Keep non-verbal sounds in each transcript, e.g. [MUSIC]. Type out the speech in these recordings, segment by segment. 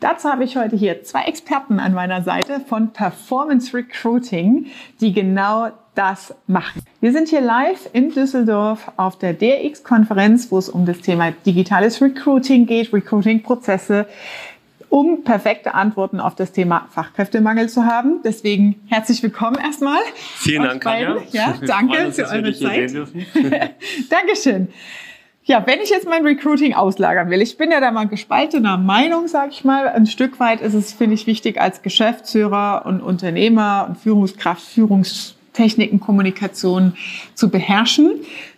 Dazu habe ich heute hier zwei Experten an meiner Seite von Performance Recruiting, die genau das machen. Wir sind hier live in Düsseldorf auf der DRX-Konferenz, wo es um das Thema digitales Recruiting geht, Recruiting-Prozesse, um perfekte Antworten auf das Thema Fachkräftemangel zu haben. Deswegen herzlich willkommen erstmal. Vielen Dank, Kanja. Ja, danke für eure Zeit. [LAUGHS] Dankeschön. Ja, wenn ich jetzt mein Recruiting auslagern will, ich bin ja da mal gespaltener Meinung, sage ich mal. Ein Stück weit ist es, finde ich, wichtig als Geschäftsführer und Unternehmer und Führungskraft, Führungstechniken, Kommunikation zu beherrschen,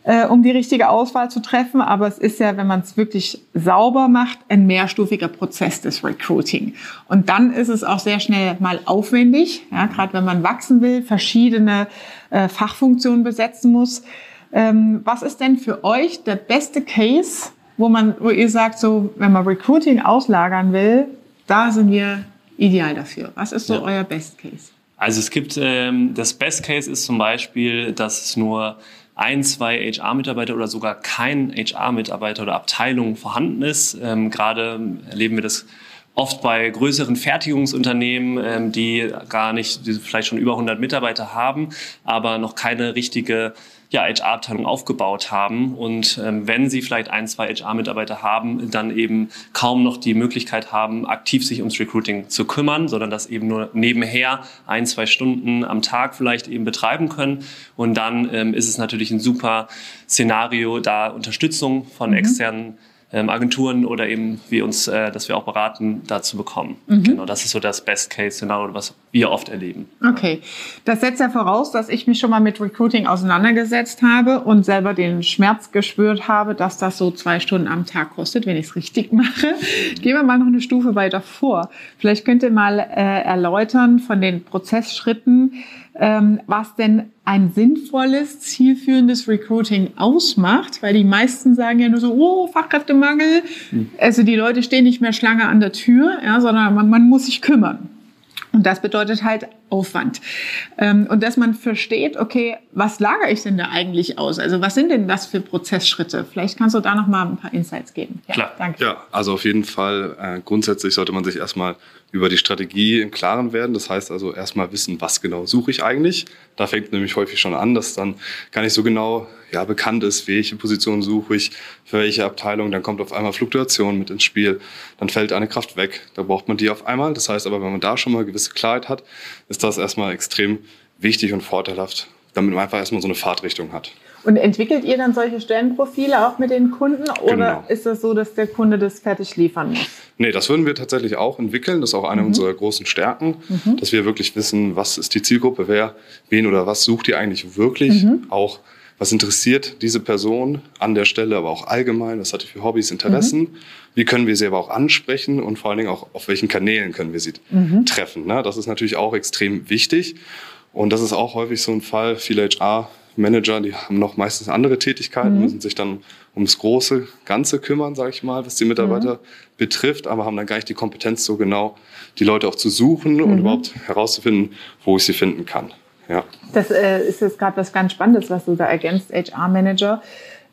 äh, um die richtige Auswahl zu treffen. Aber es ist ja, wenn man es wirklich sauber macht, ein mehrstufiger Prozess des Recruiting. Und dann ist es auch sehr schnell mal aufwendig, ja, gerade wenn man wachsen will, verschiedene äh, Fachfunktionen besetzen muss. Ähm, was ist denn für euch der beste Case, wo man, wo ihr sagt, so, wenn man Recruiting auslagern will, da sind wir ideal dafür. Was ist so ja. euer Best Case? Also es gibt, ähm, das Best Case ist zum Beispiel, dass es nur ein, zwei HR-Mitarbeiter oder sogar kein HR-Mitarbeiter oder Abteilung vorhanden ist. Ähm, gerade erleben wir das oft bei größeren Fertigungsunternehmen, ähm, die gar nicht, die vielleicht schon über 100 Mitarbeiter haben, aber noch keine richtige ja, HR-Abteilung aufgebaut haben. Und ähm, wenn sie vielleicht ein, zwei HR-Mitarbeiter haben, dann eben kaum noch die Möglichkeit haben, aktiv sich ums Recruiting zu kümmern, sondern das eben nur nebenher ein, zwei Stunden am Tag vielleicht eben betreiben können. Und dann ähm, ist es natürlich ein super Szenario, da Unterstützung von mhm. externen Agenturen oder eben wir uns, äh, dass wir auch beraten, dazu bekommen. Mhm. Genau, das ist so das Best-Case-Szenario, was wir oft erleben. Okay, das setzt ja voraus, dass ich mich schon mal mit Recruiting auseinandergesetzt habe und selber den Schmerz gespürt habe, dass das so zwei Stunden am Tag kostet, wenn ich es richtig [LAUGHS] mache. Gehen wir mal noch eine Stufe weiter vor. Vielleicht könnt ihr mal äh, erläutern von den Prozessschritten, ähm, was denn ein sinnvolles, zielführendes Recruiting ausmacht, weil die meisten sagen ja nur so, oh, Fachkräftemangel. Mhm. Also die Leute stehen nicht mehr Schlange an der Tür, ja, sondern man, man muss sich kümmern. Und das bedeutet halt Aufwand. Ähm, und dass man versteht, okay, was lagere ich denn da eigentlich aus? Also was sind denn das für Prozessschritte? Vielleicht kannst du da noch mal ein paar Insights geben. Ja, Klar. Danke. Ja, also auf jeden Fall, äh, grundsätzlich sollte man sich erstmal über die Strategie im Klaren werden. Das heißt also erstmal wissen, was genau suche ich eigentlich. Da fängt nämlich häufig schon an, dass dann gar nicht so genau ja, bekannt ist, welche Position suche ich, für welche Abteilung. Dann kommt auf einmal Fluktuation mit ins Spiel. Dann fällt eine Kraft weg. Da braucht man die auf einmal. Das heißt aber, wenn man da schon mal gewisse Klarheit hat, ist das erstmal extrem wichtig und vorteilhaft, damit man einfach erstmal so eine Fahrtrichtung hat. Und entwickelt ihr dann solche Stellenprofile auch mit den Kunden oder genau. ist das so, dass der Kunde das fertig liefern muss? Nee, das würden wir tatsächlich auch entwickeln. Das ist auch eine mhm. unserer großen Stärken, mhm. dass wir wirklich wissen, was ist die Zielgruppe, wer, wen oder was sucht ihr eigentlich wirklich. Mhm. Auch was interessiert diese Person an der Stelle, aber auch allgemein, was hat sie für Hobbys, Interessen, mhm. wie können wir sie aber auch ansprechen und vor allen Dingen auch auf welchen Kanälen können wir sie mhm. treffen. Ne? Das ist natürlich auch extrem wichtig. Und das ist auch häufig so ein Fall. Viele HR Manager, die haben noch meistens andere Tätigkeiten, mhm. müssen sich dann ums große Ganze kümmern, sage ich mal, was die Mitarbeiter mhm. betrifft, aber haben dann gar nicht die Kompetenz, so genau die Leute auch zu suchen mhm. und überhaupt herauszufinden, wo ich sie finden kann. Ja. Das äh, ist jetzt gerade was ganz Spannendes, was du da ergänzt, HR-Manager.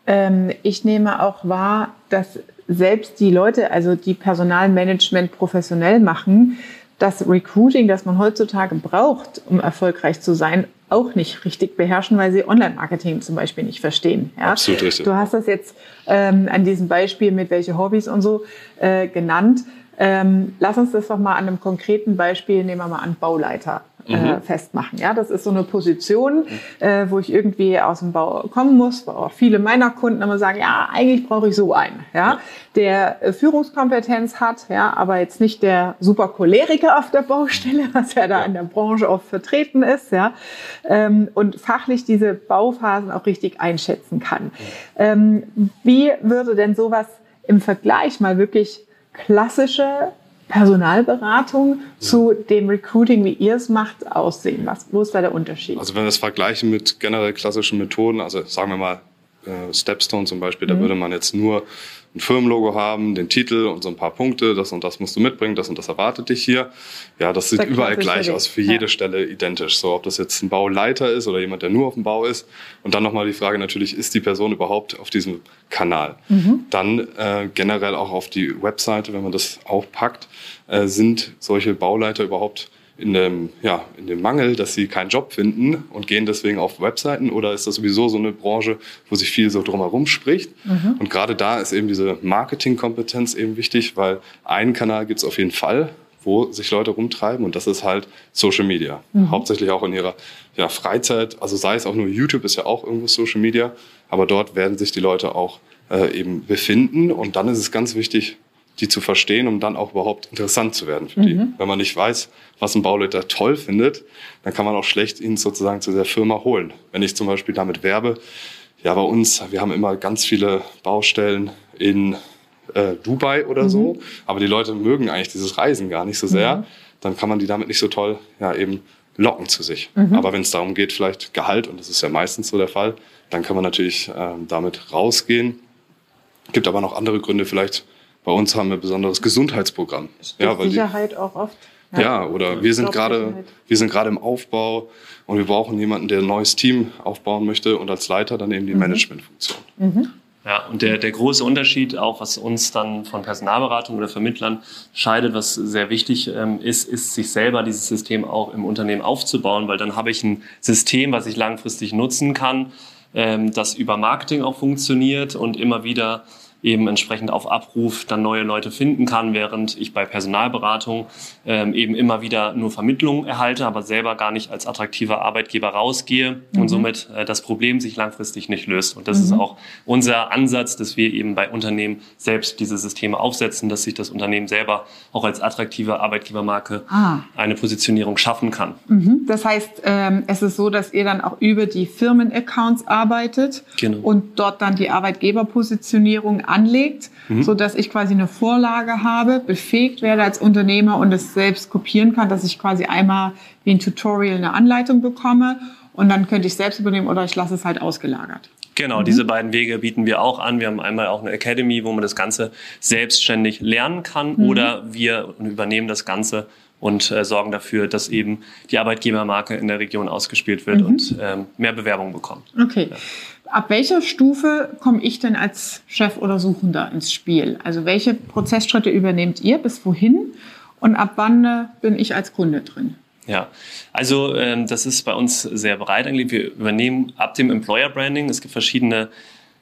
Ähm, ich nehme auch wahr, dass selbst die Leute, also die Personalmanagement professionell machen, das Recruiting, das man heutzutage braucht, um erfolgreich zu sein, auch nicht richtig beherrschen, weil sie Online-Marketing zum Beispiel nicht verstehen. Ja? Absolut richtig. Du hast das jetzt ähm, an diesem Beispiel mit welche Hobbys und so äh, genannt. Ähm, lass uns das doch mal an einem konkreten Beispiel, nehmen wir mal an Bauleiter äh, mhm. festmachen. Ja, das ist so eine Position, äh, wo ich irgendwie aus dem Bau kommen muss, wo auch viele meiner Kunden immer sagen, ja, eigentlich brauche ich so einen, ja, der äh, Führungskompetenz hat, ja, aber jetzt nicht der super Choleriker auf der Baustelle, [LAUGHS] was ja da in der Branche oft vertreten ist, ja, ähm, und fachlich diese Bauphasen auch richtig einschätzen kann. Ähm, wie würde denn sowas im Vergleich mal wirklich klassische Personalberatung zu dem Recruiting, wie ihr es macht, aussehen? Was, wo ist da der Unterschied? Also wenn wir es vergleichen mit generell klassischen Methoden, also sagen wir mal äh, Stepstone zum Beispiel, mhm. da würde man jetzt nur ein Firmenlogo haben, den Titel und so ein paar Punkte, das und das musst du mitbringen, das und das erwartet dich hier. Ja, das sieht überall gleich aus, für jede ja. Stelle identisch. So, ob das jetzt ein Bauleiter ist oder jemand, der nur auf dem Bau ist. Und dann nochmal die Frage natürlich, ist die Person überhaupt auf diesem Kanal? Mhm. Dann äh, generell auch auf die Webseite, wenn man das aufpackt, äh, sind solche Bauleiter überhaupt in dem, ja, in dem Mangel, dass sie keinen Job finden und gehen deswegen auf Webseiten? Oder ist das sowieso so eine Branche, wo sich viel so drumherum spricht? Mhm. Und gerade da ist eben diese Marketingkompetenz eben wichtig, weil einen Kanal gibt es auf jeden Fall, wo sich Leute rumtreiben und das ist halt Social Media. Mhm. Hauptsächlich auch in ihrer ja, Freizeit, also sei es auch nur YouTube, ist ja auch irgendwo Social Media, aber dort werden sich die Leute auch äh, eben befinden und dann ist es ganz wichtig, die zu verstehen, um dann auch überhaupt interessant zu werden für die. Mhm. Wenn man nicht weiß, was ein Bauleiter toll findet, dann kann man auch schlecht ihn sozusagen zu der Firma holen. Wenn ich zum Beispiel damit werbe, ja, bei uns, wir haben immer ganz viele Baustellen in äh, Dubai oder mhm. so, aber die Leute mögen eigentlich dieses Reisen gar nicht so sehr, mhm. dann kann man die damit nicht so toll, ja, eben locken zu sich. Mhm. Aber wenn es darum geht, vielleicht Gehalt, und das ist ja meistens so der Fall, dann kann man natürlich äh, damit rausgehen. Gibt aber noch andere Gründe, vielleicht bei uns haben wir ein besonderes Gesundheitsprogramm. Ja, weil Sicherheit die, auch oft. Ja, ja oder wir sind gerade, wir sind gerade im Aufbau und wir brauchen jemanden, der ein neues Team aufbauen möchte und als Leiter dann eben die mhm. Managementfunktion. Mhm. Ja, und der, der große Unterschied, auch was uns dann von Personalberatung oder Vermittlern scheidet, was sehr wichtig ähm, ist, ist, sich selber dieses System auch im Unternehmen aufzubauen, weil dann habe ich ein System, was ich langfristig nutzen kann, ähm, das über Marketing auch funktioniert und immer wieder eben entsprechend auf Abruf dann neue Leute finden kann, während ich bei Personalberatung ähm, eben immer wieder nur Vermittlung erhalte, aber selber gar nicht als attraktiver Arbeitgeber rausgehe mhm. und somit äh, das Problem sich langfristig nicht löst. Und das mhm. ist auch unser Ansatz, dass wir eben bei Unternehmen selbst diese Systeme aufsetzen, dass sich das Unternehmen selber auch als attraktive Arbeitgebermarke ah. eine Positionierung schaffen kann. Mhm. Das heißt, ähm, es ist so, dass ihr dann auch über die Firmenaccounts arbeitet genau. und dort dann die Arbeitgeberpositionierung anlegt, mhm. so dass ich quasi eine Vorlage habe, befähigt werde als Unternehmer und es selbst kopieren kann, dass ich quasi einmal wie ein Tutorial eine Anleitung bekomme und dann könnte ich selbst übernehmen oder ich lasse es halt ausgelagert. Genau, mhm. diese beiden Wege bieten wir auch an. Wir haben einmal auch eine Academy, wo man das Ganze selbstständig lernen kann mhm. oder wir übernehmen das Ganze und äh, sorgen dafür, dass eben die Arbeitgebermarke in der Region ausgespielt wird mhm. und ähm, mehr Bewerbung bekommt. Okay. Ja. Ab welcher Stufe komme ich denn als Chef oder Suchender ins Spiel? Also welche Prozessschritte übernehmt ihr bis wohin und ab wann äh, bin ich als Kunde drin? Ja, also ähm, das ist bei uns sehr breit eigentlich. Wir übernehmen ab dem Employer Branding. Es gibt verschiedene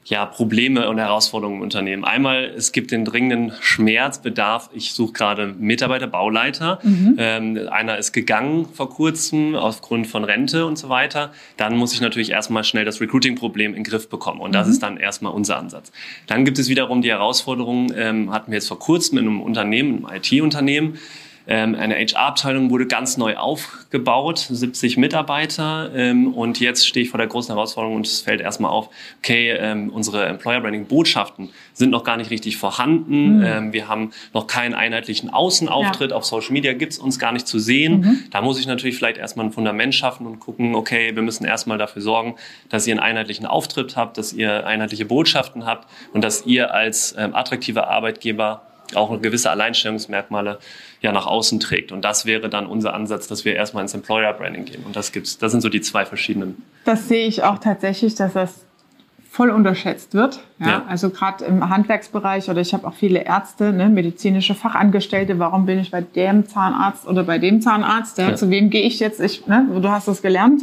ja, Probleme und Herausforderungen im Unternehmen. Einmal, es gibt den dringenden Schmerzbedarf. Ich suche gerade Mitarbeiter, Bauleiter. Mhm. Ähm, einer ist gegangen vor kurzem aufgrund von Rente und so weiter. Dann muss ich natürlich erstmal schnell das Recruiting-Problem in den Griff bekommen. Und das mhm. ist dann erstmal unser Ansatz. Dann gibt es wiederum die Herausforderung, ähm, hatten wir jetzt vor kurzem in einem Unternehmen, einem IT-Unternehmen, eine HR-Abteilung wurde ganz neu aufgebaut, 70 Mitarbeiter. Ähm, und jetzt stehe ich vor der großen Herausforderung und es fällt erstmal auf, okay, ähm, unsere Employer Branding Botschaften sind noch gar nicht richtig vorhanden. Mhm. wir haben noch keinen einheitlichen Außenauftritt. Ja. Auf Social Media gibt es uns gar nicht zu sehen. Mhm. Da muss ich natürlich vielleicht erstmal ein Fundament schaffen und gucken, okay, wir müssen erstmal dafür sorgen, dass ihr einen einheitlichen Auftritt habt, dass ihr einheitliche Botschaften habt und dass ihr als attraktiver Arbeitgeber auch gewisse Alleinstellungsmerkmale ja nach außen trägt. Und das wäre dann unser Ansatz, dass wir erstmal ins Employer Branding gehen. Und das gibt's, das sind so die zwei verschiedenen. Das sehe ich auch tatsächlich, dass das voll unterschätzt wird. Ja, ja. Also gerade im Handwerksbereich oder ich habe auch viele Ärzte, ne, medizinische Fachangestellte. Warum bin ich bei dem Zahnarzt oder bei dem Zahnarzt? Ja, ja. Zu wem gehe ich jetzt? Ich, ne, du hast das gelernt.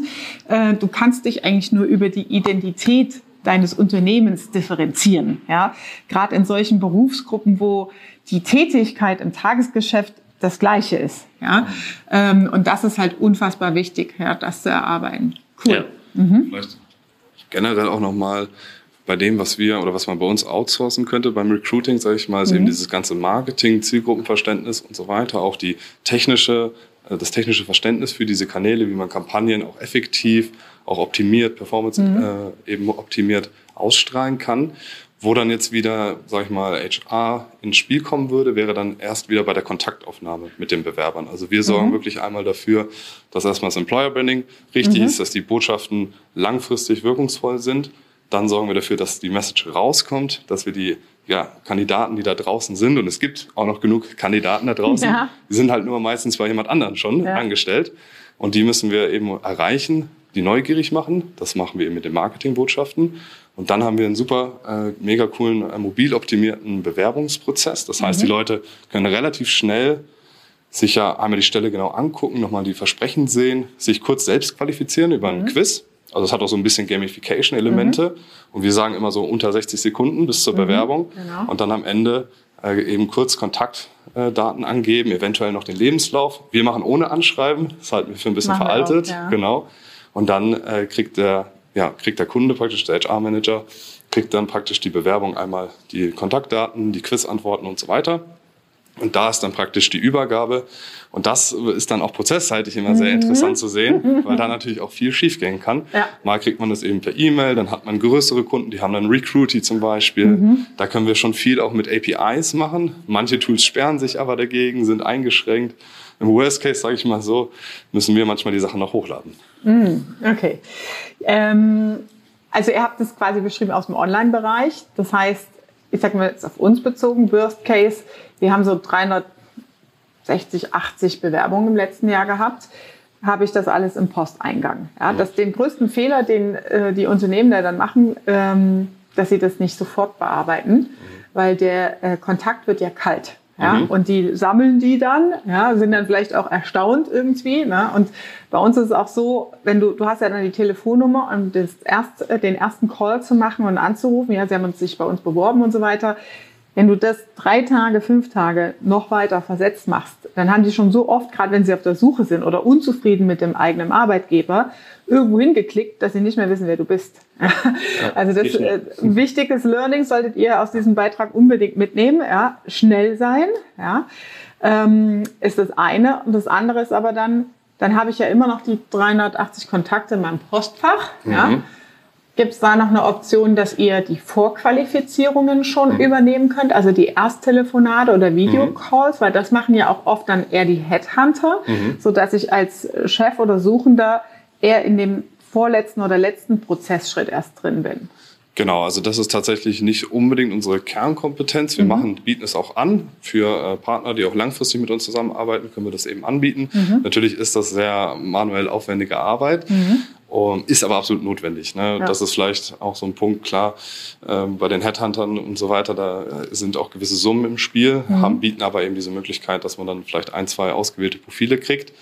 Äh, du kannst dich eigentlich nur über die Identität deines Unternehmens differenzieren. Ja, gerade in solchen Berufsgruppen, wo die Tätigkeit im Tagesgeschäft das Gleiche ist. Ja? Ähm, und das ist halt unfassbar wichtig, ja, das zu erarbeiten. Cool. Ja. Mhm. Vielleicht generell auch nochmal bei dem, was wir oder was man bei uns outsourcen könnte beim Recruiting, sage ich mal, ist mhm. eben dieses ganze Marketing, Zielgruppenverständnis und so weiter, auch die technische äh, das technische Verständnis für diese Kanäle, wie man Kampagnen auch effektiv, auch optimiert, Performance mhm. äh, eben optimiert ausstrahlen kann. Wo dann jetzt wieder, sag ich mal, HR ins Spiel kommen würde, wäre dann erst wieder bei der Kontaktaufnahme mit den Bewerbern. Also wir sorgen mhm. wirklich einmal dafür, dass erstmal das Employer Branding richtig mhm. ist, dass die Botschaften langfristig wirkungsvoll sind. Dann sorgen wir dafür, dass die Message rauskommt, dass wir die ja, Kandidaten, die da draußen sind, und es gibt auch noch genug Kandidaten da draußen, ja. die sind halt nur meistens bei jemand anderen schon ja. angestellt. Und die müssen wir eben erreichen, die neugierig machen. Das machen wir eben mit den Marketingbotschaften. Und dann haben wir einen super, äh, mega coolen, äh, mobil optimierten Bewerbungsprozess. Das heißt, mhm. die Leute können relativ schnell sich ja einmal die Stelle genau angucken, nochmal die Versprechen sehen, sich kurz selbst qualifizieren über einen mhm. Quiz. Also es hat auch so ein bisschen Gamification-Elemente. Mhm. Und wir sagen immer so unter 60 Sekunden bis zur mhm. Bewerbung. Genau. Und dann am Ende äh, eben kurz Kontaktdaten angeben, eventuell noch den Lebenslauf. Wir machen ohne Anschreiben, das halten wir für ein bisschen machen veraltet. Auch, ja. Genau. Und dann äh, kriegt der ja, kriegt der Kunde praktisch, der HR-Manager, kriegt dann praktisch die Bewerbung einmal die Kontaktdaten, die Quizantworten und so weiter. Und da ist dann praktisch die Übergabe. Und das ist dann auch prozessseitig immer sehr mhm. interessant zu sehen, [LAUGHS] weil da natürlich auch viel schiefgehen kann. Ja. Mal kriegt man das eben per E-Mail, dann hat man größere Kunden, die haben dann Recruity zum Beispiel. Mhm. Da können wir schon viel auch mit APIs machen. Manche Tools sperren sich aber dagegen, sind eingeschränkt. Im Worst Case, sage ich mal so, müssen wir manchmal die Sachen noch hochladen. Mhm. Okay. Ähm, also ihr habt es quasi beschrieben aus dem Online-Bereich. Das heißt, ich sage mal jetzt auf uns bezogen, Worst Case, wir haben so 360, 80 Bewerbungen im letzten Jahr gehabt habe ich das alles im Posteingang. Ja, das den größten Fehler, den äh, die Unternehmen da dann machen, ähm, dass sie das nicht sofort bearbeiten, mhm. weil der äh, Kontakt wird ja kalt. Ja, mhm. Und die sammeln die dann, ja, sind dann vielleicht auch erstaunt irgendwie. Ne? Und bei uns ist es auch so, wenn du, du hast ja dann die Telefonnummer, um das erst, äh, den ersten Call zu machen und anzurufen, ja, sie haben uns sich bei uns beworben und so weiter. Wenn du das drei Tage, fünf Tage noch weiter versetzt machst, dann haben die schon so oft, gerade wenn sie auf der Suche sind oder unzufrieden mit dem eigenen Arbeitgeber, irgendwo hingeklickt, dass sie nicht mehr wissen, wer du bist. Ja, [LAUGHS] also das äh, wichtiges Learning solltet ihr aus diesem Beitrag unbedingt mitnehmen. Ja, schnell sein, ja, ähm, ist das eine. Und das andere ist aber dann, dann habe ich ja immer noch die 380 Kontakte in meinem Postfach. Mhm. Ja. Gibt es da noch eine Option, dass ihr die Vorqualifizierungen schon mhm. übernehmen könnt, also die Ersttelefonate oder Videocalls, mhm. weil das machen ja auch oft dann eher die Headhunter, mhm. so dass ich als Chef oder Suchender eher in dem vorletzten oder letzten Prozessschritt erst drin bin. Genau, also das ist tatsächlich nicht unbedingt unsere Kernkompetenz. Wir mhm. machen, bieten es auch an für äh, Partner, die auch langfristig mit uns zusammenarbeiten, können wir das eben anbieten. Mhm. Natürlich ist das sehr manuell aufwendige Arbeit. Mhm. Um, ist aber absolut notwendig. Ne? Ja. Das ist vielleicht auch so ein Punkt, klar, ähm, bei den Headhuntern und so weiter, da äh, sind auch gewisse Summen im Spiel, mhm. haben, bieten aber eben diese Möglichkeit, dass man dann vielleicht ein, zwei ausgewählte Profile kriegt.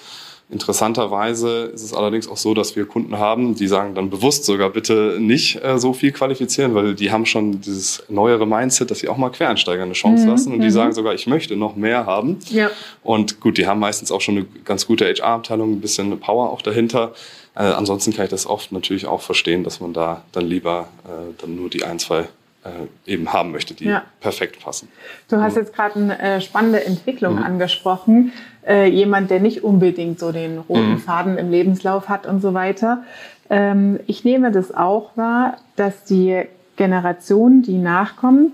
Interessanterweise ist es allerdings auch so, dass wir Kunden haben, die sagen dann bewusst sogar bitte nicht äh, so viel qualifizieren, weil die haben schon dieses neuere Mindset, dass sie auch mal Quereinsteiger eine Chance mhm. lassen und die mhm. sagen sogar, ich möchte noch mehr haben. Ja. Und gut, die haben meistens auch schon eine ganz gute HR-Abteilung, ein bisschen Power auch dahinter. Äh, ansonsten kann ich das oft natürlich auch verstehen, dass man da dann lieber äh, dann nur die ein, zwei äh, eben haben möchte, die ja. perfekt passen. Du hast jetzt gerade eine äh, spannende Entwicklung mhm. angesprochen. Äh, jemand, der nicht unbedingt so den roten mhm. Faden im Lebenslauf hat und so weiter. Ähm, ich nehme das auch wahr, dass die Generation, die nachkommt,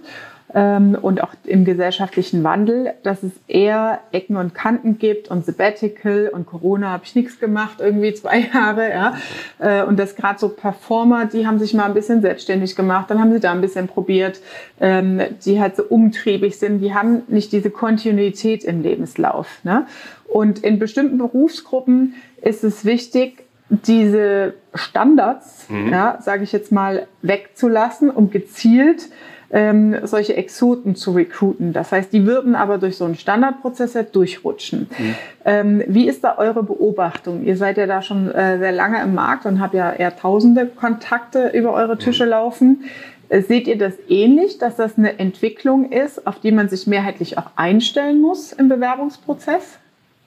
ähm, und auch im gesellschaftlichen Wandel, dass es eher Ecken und Kanten gibt und Sabbatical und Corona habe ich nichts gemacht, irgendwie zwei [LAUGHS] Jahre, ja. Äh, und dass gerade so Performer, die haben sich mal ein bisschen selbstständig gemacht, dann haben sie da ein bisschen probiert, ähm, die halt so umtriebig sind, die haben nicht diese Kontinuität im Lebenslauf. Ne? Und in bestimmten Berufsgruppen ist es wichtig, diese Standards, mhm. ja, sage ich jetzt mal, wegzulassen, um gezielt ähm, solche Exoten zu recruiten. Das heißt, die würden aber durch so einen Standardprozess ja durchrutschen. Mhm. Ähm, wie ist da eure Beobachtung? Ihr seid ja da schon äh, sehr lange im Markt und habt ja eher tausende Kontakte über eure Tische mhm. laufen. Äh, seht ihr das ähnlich, dass das eine Entwicklung ist, auf die man sich mehrheitlich auch einstellen muss im Bewerbungsprozess?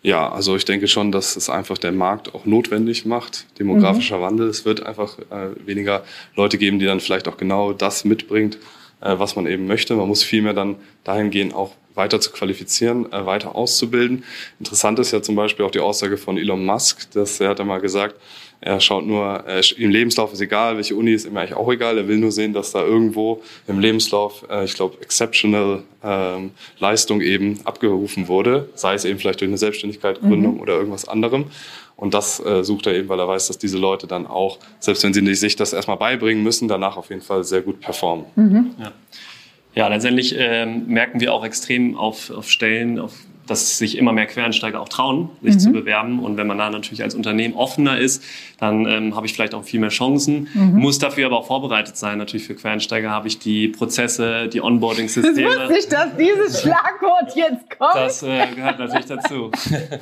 Ja, also ich denke schon, dass es einfach der Markt auch notwendig macht. Demografischer mhm. Wandel. Es wird einfach äh, weniger Leute geben, die dann vielleicht auch genau das mitbringt, was man eben möchte. Man muss vielmehr dann dahingehend auch weiter zu qualifizieren, äh, weiter auszubilden. Interessant ist ja zum Beispiel auch die Aussage von Elon Musk, dass er hat einmal gesagt, er schaut nur, äh, im Lebenslauf ist egal, welche Uni ist ihm eigentlich auch egal. Er will nur sehen, dass da irgendwo im Lebenslauf, äh, ich glaube, exceptional ähm, Leistung eben abgerufen wurde, sei es eben vielleicht durch eine Selbstständigkeit, Gründung mhm. oder irgendwas anderem. Und das äh, sucht er eben, weil er weiß, dass diese Leute dann auch, selbst wenn sie sich das erstmal beibringen müssen, danach auf jeden Fall sehr gut performen. Mhm. Ja. ja. letztendlich ähm, merken wir auch extrem auf, auf Stellen, auf dass sich immer mehr Quereinsteiger auch trauen, sich mhm. zu bewerben. Und wenn man da natürlich als Unternehmen offener ist, dann ähm, habe ich vielleicht auch viel mehr Chancen. Mhm. Muss dafür aber auch vorbereitet sein. Natürlich für Quereinsteiger habe ich die Prozesse, die Onboarding-Systeme. Das wusste ich, dass dieses [LAUGHS] Schlagwort jetzt kommt. Das äh, gehört natürlich dazu.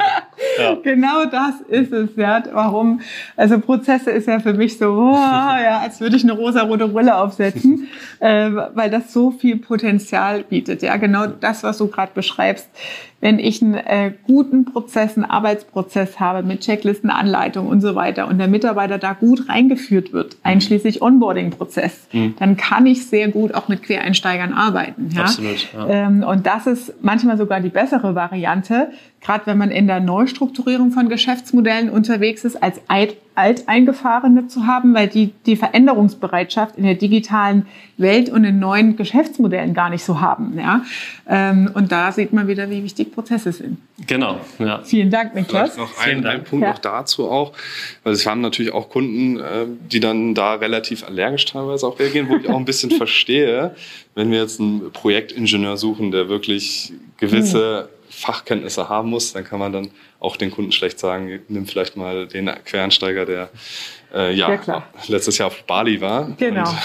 [LAUGHS] ja. Genau das ist es, ja. Warum? Also Prozesse ist ja für mich so, oh, [LAUGHS] ja, als würde ich eine rosa-rote Brille aufsetzen, äh, weil das so viel Potenzial bietet. Ja, genau das, was du gerade beschreibst wenn ich einen äh, guten Prozess, einen Arbeitsprozess habe mit Checklisten, Anleitungen und so weiter und der Mitarbeiter da gut reingeführt wird, einschließlich Onboarding-Prozess, mhm. dann kann ich sehr gut auch mit Quereinsteigern arbeiten. Ja? Absolut. Ja. Ähm, und das ist manchmal sogar die bessere Variante, gerade wenn man in der Neustrukturierung von Geschäftsmodellen unterwegs ist, als Alteingefahrene zu haben, weil die die Veränderungsbereitschaft in der digitalen Welt und in neuen Geschäftsmodellen gar nicht so haben. Ja? Ähm, und da sieht man wieder, wie wichtig Prozesse sind. Genau. Ja. Vielen Dank, Niklas. Vielleicht noch ein, ein Punkt ja. noch dazu auch, weil es haben natürlich auch Kunden, äh, die dann da relativ allergisch teilweise auch reagieren, wo ich auch ein bisschen [LAUGHS] verstehe, wenn wir jetzt einen Projektingenieur suchen, der wirklich gewisse Fachkenntnisse haben muss, dann kann man dann auch den Kunden schlecht sagen, nimm vielleicht mal den Quereinsteiger, der äh, ja, ja letztes Jahr auf Bali war. Genau. [LAUGHS]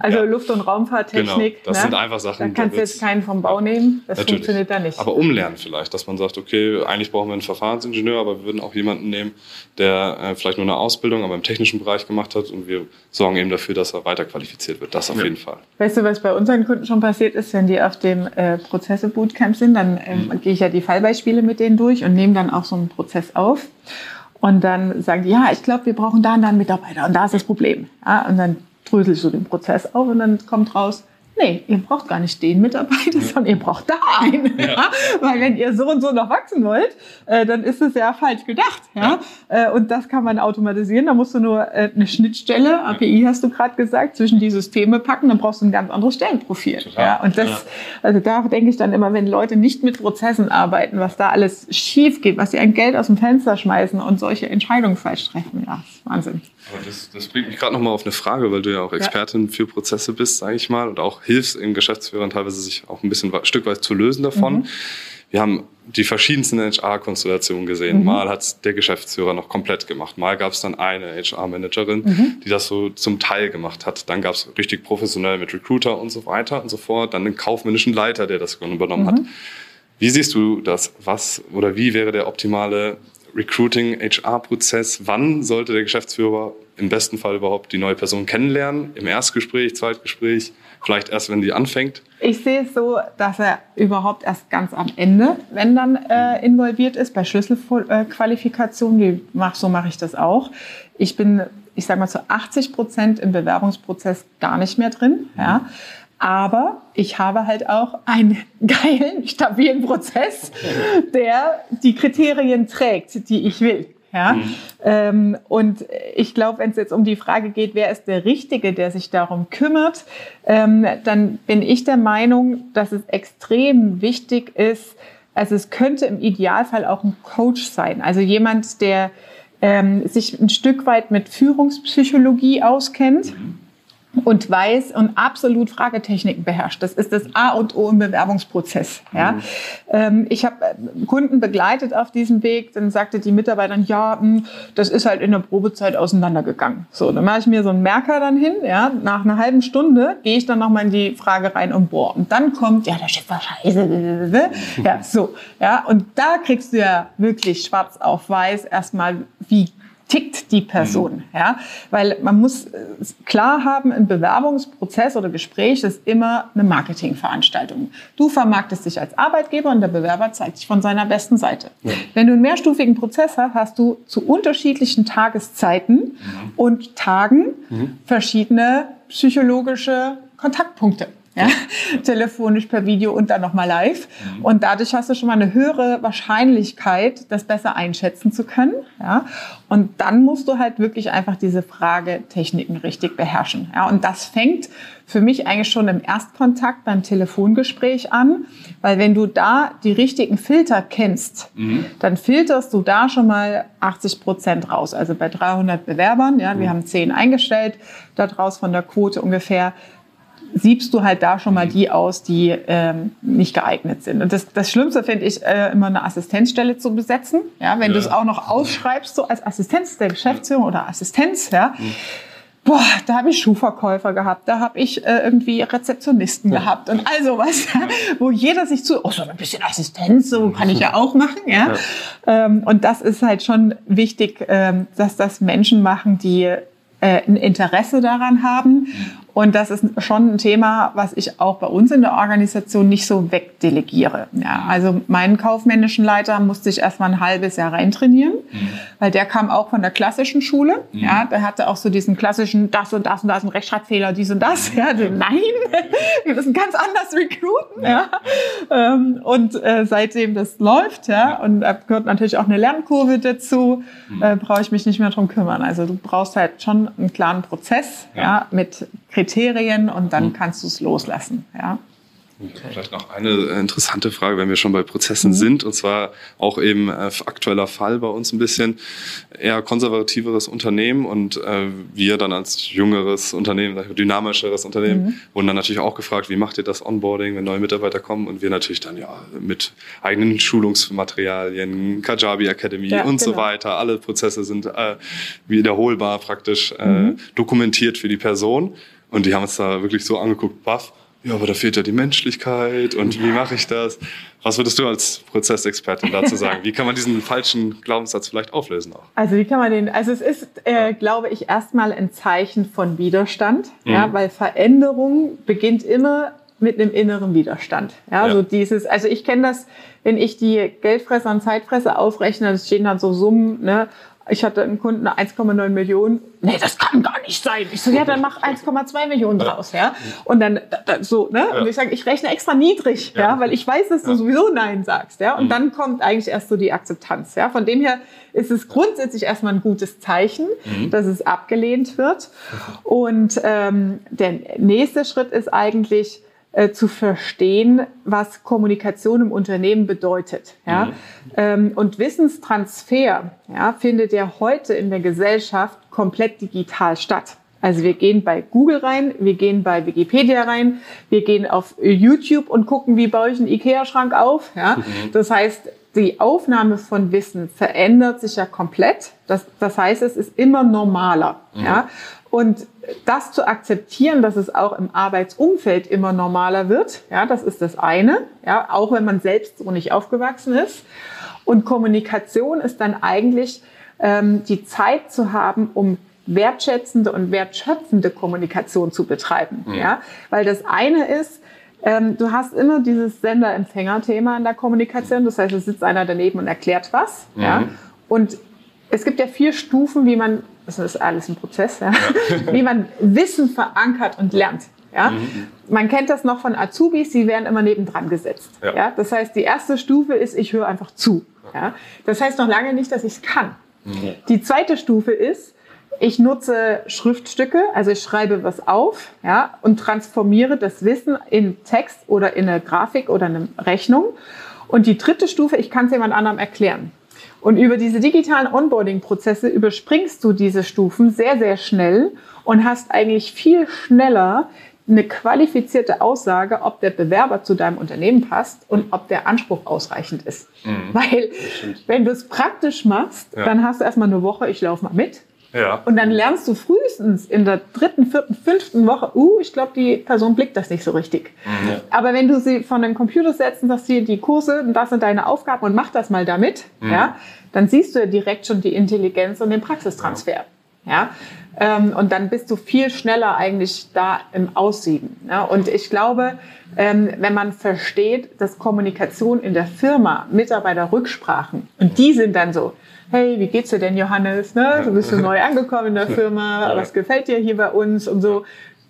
Also ja. Luft- und Raumfahrttechnik. Genau, das ne? sind einfach Sachen. Da kannst du jetzt keinen vom Bau nehmen. Das natürlich. funktioniert da nicht. Aber umlernen vielleicht, dass man sagt, okay, eigentlich brauchen wir einen Verfahrensingenieur, aber wir würden auch jemanden nehmen, der äh, vielleicht nur eine Ausbildung, aber im technischen Bereich gemacht hat und wir sorgen eben dafür, dass er weiter qualifiziert wird. Das auf ja. jeden Fall. Weißt du, was bei unseren Kunden schon passiert ist, wenn die auf dem äh, Prozesse-Bootcamp sind, dann ähm, mhm. gehe ich ja die Fallbeispiele mit denen durch und nehme dann auch so einen Prozess auf. Und dann sagen die, ja, ich glaube, wir brauchen da und da einen Mitarbeiter und da ist das Problem. Ja, und dann dröselst du den Prozess auf und dann kommt raus, Nee, ihr braucht gar nicht den Mitarbeiter, sondern ihr braucht da einen. Ja. Weil wenn ihr so und so noch wachsen wollt, äh, dann ist es ja falsch gedacht. Ja? Äh, und das kann man automatisieren. Da musst du nur äh, eine Schnittstelle, API hast du gerade gesagt, zwischen die Systeme packen, dann brauchst du ein ganz anderes Stellenprofil. Ja? Und das, also da denke ich dann immer, wenn Leute nicht mit Prozessen arbeiten, was da alles schief geht, was sie ein Geld aus dem Fenster schmeißen und solche Entscheidungen falsch treffen, ja, ist Wahnsinn. Aber das, das bringt mich gerade nochmal auf eine Frage, weil du ja auch Expertin für Prozesse bist, sage ich mal, und auch hilfst in Geschäftsführern teilweise sich auch ein bisschen ein Stück weit zu lösen davon. Mhm. Wir haben die verschiedensten HR-Konstellationen gesehen. Mhm. Mal hat der Geschäftsführer noch komplett gemacht. Mal gab es dann eine HR-Managerin, mhm. die das so zum Teil gemacht hat. Dann gab es richtig professionell mit Recruiter und so weiter und so fort. Dann den kaufmännischen Leiter, der das übernommen mhm. hat. Wie siehst du das? Was oder wie wäre der optimale Recruiting-HR-Prozess? Wann sollte der Geschäftsführer im besten Fall überhaupt die neue Person kennenlernen? Im Erstgespräch, Zweitgespräch? Vielleicht erst, wenn die anfängt? Ich sehe es so, dass er überhaupt erst ganz am Ende, wenn dann äh, involviert ist, bei Schlüsselqualifikationen. Mach, so mache ich das auch. Ich bin, ich sage mal, zu 80 Prozent im Bewerbungsprozess gar nicht mehr drin. Ja. Aber ich habe halt auch einen [LAUGHS] geilen, stabilen Prozess, der die Kriterien trägt, die ich will. Ja? Mhm. Ähm, und ich glaube, wenn es jetzt um die Frage geht, wer ist der Richtige, der sich darum kümmert, ähm, dann bin ich der Meinung, dass es extrem wichtig ist, also es könnte im Idealfall auch ein Coach sein, also jemand, der ähm, sich ein Stück weit mit Führungspsychologie auskennt. Mhm und weiß und absolut Fragetechniken beherrscht. Das ist das A und O im Bewerbungsprozess. Ja. Mhm. Ähm, ich habe äh, Kunden begleitet auf diesem Weg, dann sagte die Mitarbeiterin, ja, mh, hm, das ist halt in der Probezeit auseinandergegangen. So, dann mache ich mir so einen Merker dann hin, ja, nach einer halben Stunde gehe ich dann nochmal in die Frage rein und boah, und dann kommt, ja, der Chef war scheiße, ja, so, ja, und da kriegst du ja wirklich schwarz auf weiß erstmal, wie tickt die Person, mhm. ja, weil man muss äh, klar haben, ein Bewerbungsprozess oder Gespräch ist immer eine Marketingveranstaltung. Du vermarktest dich als Arbeitgeber und der Bewerber zeigt sich von seiner besten Seite. Ja. Wenn du einen mehrstufigen Prozess hast, hast du zu unterschiedlichen Tageszeiten mhm. und Tagen mhm. verschiedene psychologische Kontaktpunkte. Ja? [LAUGHS] telefonisch per Video und dann nochmal live. Mhm. Und dadurch hast du schon mal eine höhere Wahrscheinlichkeit, das besser einschätzen zu können. Ja? Und dann musst du halt wirklich einfach diese Fragetechniken richtig beherrschen. Ja? Und das fängt für mich eigentlich schon im Erstkontakt beim Telefongespräch an, weil wenn du da die richtigen Filter kennst, mhm. dann filterst du da schon mal 80 Prozent raus. Also bei 300 Bewerbern, ja, mhm. wir haben 10 eingestellt, daraus von der Quote ungefähr siebst du halt da schon mal die aus, die ähm, nicht geeignet sind. Und das, das Schlimmste finde ich, äh, immer eine Assistenzstelle zu besetzen. Ja, wenn ja. du es auch noch ausschreibst, so als Assistenz der Geschäftsführung oder Assistenz, ja. Mhm boah, da habe ich Schuhverkäufer gehabt, da habe ich äh, irgendwie Rezeptionisten ja. gehabt und all sowas, ja, wo jeder sich zu, oh, so ein bisschen Assistenz, so kann ich ja auch machen, ja. ja. Ähm, und das ist halt schon wichtig, ähm, dass das Menschen machen, die äh, ein Interesse daran haben mhm. Und das ist schon ein Thema, was ich auch bei uns in der Organisation nicht so wegdelegiere. Ja, also meinen kaufmännischen Leiter musste ich erstmal ein halbes Jahr reintrainieren, mhm. weil der kam auch von der klassischen Schule. Mhm. Ja, der hatte auch so diesen klassischen, das und das und das, ein Rechtschreibfehler, dies und das. Ja, also, nein, [LAUGHS] wir müssen ganz anders recruiten. Ja, ähm, und äh, seitdem das läuft, ja, und da gehört natürlich auch eine Lernkurve dazu, mhm. äh, brauche ich mich nicht mehr drum kümmern. Also du brauchst halt schon einen klaren Prozess, ja, ja mit Kriterien und dann mhm. kannst du es loslassen. Ja. Vielleicht noch eine interessante Frage, wenn wir schon bei Prozessen mhm. sind, und zwar auch eben äh, aktueller Fall bei uns ein bisschen eher konservativeres Unternehmen und äh, wir dann als jüngeres Unternehmen, dynamischeres Unternehmen, mhm. wurden dann natürlich auch gefragt, wie macht ihr das Onboarding, wenn neue Mitarbeiter kommen und wir natürlich dann ja mit eigenen Schulungsmaterialien, Kajabi Academy ja, und genau. so weiter, alle Prozesse sind äh, wiederholbar praktisch äh, mhm. dokumentiert für die Person und die haben uns da wirklich so angeguckt, baff, ja, aber da fehlt ja die Menschlichkeit und wie mache ich das? Was würdest du als Prozessexpertin dazu [LAUGHS] sagen? Wie kann man diesen falschen Glaubenssatz vielleicht auflösen auch? Also wie kann man den, also es ist, äh, glaube ich, erstmal ein Zeichen von Widerstand, mhm. ja, weil Veränderung beginnt immer mit einem inneren Widerstand. Ja, ja. so dieses, also ich kenne das, wenn ich die Geldfresser und Zeitfresser aufrechne, das stehen dann so Summen, ne, ich hatte einen Kunden 1,9 Millionen. Nee, das kann gar nicht sein. Ich so, ja, dann mach 1,2 Millionen draus, ja. Und dann da, so, ne? Und ich sage, ich rechne extra niedrig, ja, ja weil ich weiß, dass du sowieso Nein sagst, ja. Und mhm. dann kommt eigentlich erst so die Akzeptanz, ja. Von dem her ist es grundsätzlich erstmal ein gutes Zeichen, mhm. dass es abgelehnt wird. Und ähm, der nächste Schritt ist eigentlich, äh, zu verstehen, was Kommunikation im Unternehmen bedeutet. Ja? Mhm. Ähm, und Wissenstransfer ja, findet ja heute in der Gesellschaft komplett digital statt. Also wir gehen bei Google rein, wir gehen bei Wikipedia rein, wir gehen auf YouTube und gucken, wie baue ich einen Ikea-Schrank auf. Ja? Mhm. Das heißt, die Aufnahme von Wissen verändert sich ja komplett. Das, das heißt, es ist immer normaler. Mhm. Ja? Und das zu akzeptieren, dass es auch im Arbeitsumfeld immer normaler wird, ja, das ist das eine, ja, auch wenn man selbst so nicht aufgewachsen ist. Und Kommunikation ist dann eigentlich ähm, die Zeit zu haben, um wertschätzende und wertschöpfende Kommunikation zu betreiben, mhm. ja, weil das eine ist, ähm, du hast immer dieses Sender-Empfänger-Thema in der Kommunikation. Das heißt, es sitzt einer daneben und erklärt was. Mhm. Ja? Und es gibt ja vier Stufen, wie man das ist alles ein Prozess, ja, ja. [LAUGHS] wie man Wissen verankert und lernt. Ja? Mhm. Man kennt das noch von Azubis, sie werden immer nebendran gesetzt. Ja. ja? Das heißt, die erste Stufe ist, ich höre einfach zu. Ja? Das heißt noch lange nicht, dass ich es kann. Mhm. Die zweite Stufe ist, ich nutze Schriftstücke, also ich schreibe was auf ja, und transformiere das Wissen in Text oder in eine Grafik oder eine Rechnung. Und die dritte Stufe, ich kann es jemand anderem erklären. Und über diese digitalen Onboarding-Prozesse überspringst du diese Stufen sehr, sehr schnell und hast eigentlich viel schneller eine qualifizierte Aussage, ob der Bewerber zu deinem Unternehmen passt und ob der Anspruch ausreichend ist. Mhm. Weil wenn du es praktisch machst, ja. dann hast du erstmal eine Woche, ich laufe mal mit. Ja. Und dann lernst du frühestens in der dritten, vierten, fünften Woche, uh, ich glaube, die Person blickt das nicht so richtig. Mhm. Aber wenn du sie von den Computer setzt und sagst, hier die Kurse, das sind deine Aufgaben und mach das mal damit, mhm. ja, dann siehst du ja direkt schon die Intelligenz und den Praxistransfer. Ja. Ähm, und dann bist du viel schneller eigentlich da im Aussieben. Ja? Und ich glaube, ähm, wenn man versteht, dass Kommunikation in der Firma, Mitarbeiterrücksprachen, und die sind dann so, hey, wie geht's dir denn, Johannes? Ne? Du bist so neu angekommen in der Firma, was gefällt dir hier bei uns und so.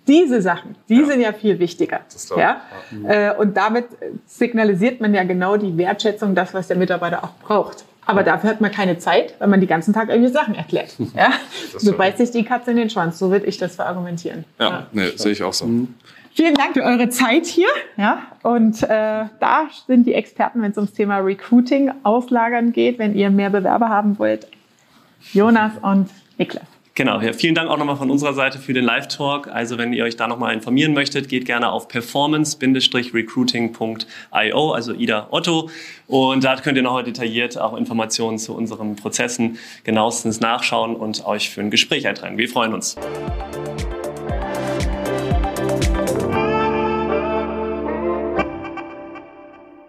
Diese Sachen, die ja. sind ja viel wichtiger. Ja? ja. Äh, und damit signalisiert man ja genau die Wertschätzung, das, was der Mitarbeiter auch braucht. Aber dafür hat man keine Zeit, weil man die ganzen Tag irgendwie Sachen erklärt. [LAUGHS] Ja? So beißt sich die Katze in den Schwanz, so würde ich das verargumentieren. Ja, ja. Nee, sehe ich auch so. Mhm. Vielen Dank für eure Zeit hier. Ja, und äh, da sind die Experten, wenn es ums Thema Recruiting, Auslagern geht, wenn ihr mehr Bewerber haben wollt. Jonas und Niklas. Genau, ja, vielen Dank auch nochmal von unserer Seite für den Live-Talk. Also wenn ihr euch da nochmal informieren möchtet, geht gerne auf performance-recruiting.io, also Ida Otto. Und da könnt ihr noch detailliert auch Informationen zu unseren Prozessen genauestens nachschauen und euch für ein Gespräch eintragen. Wir freuen uns.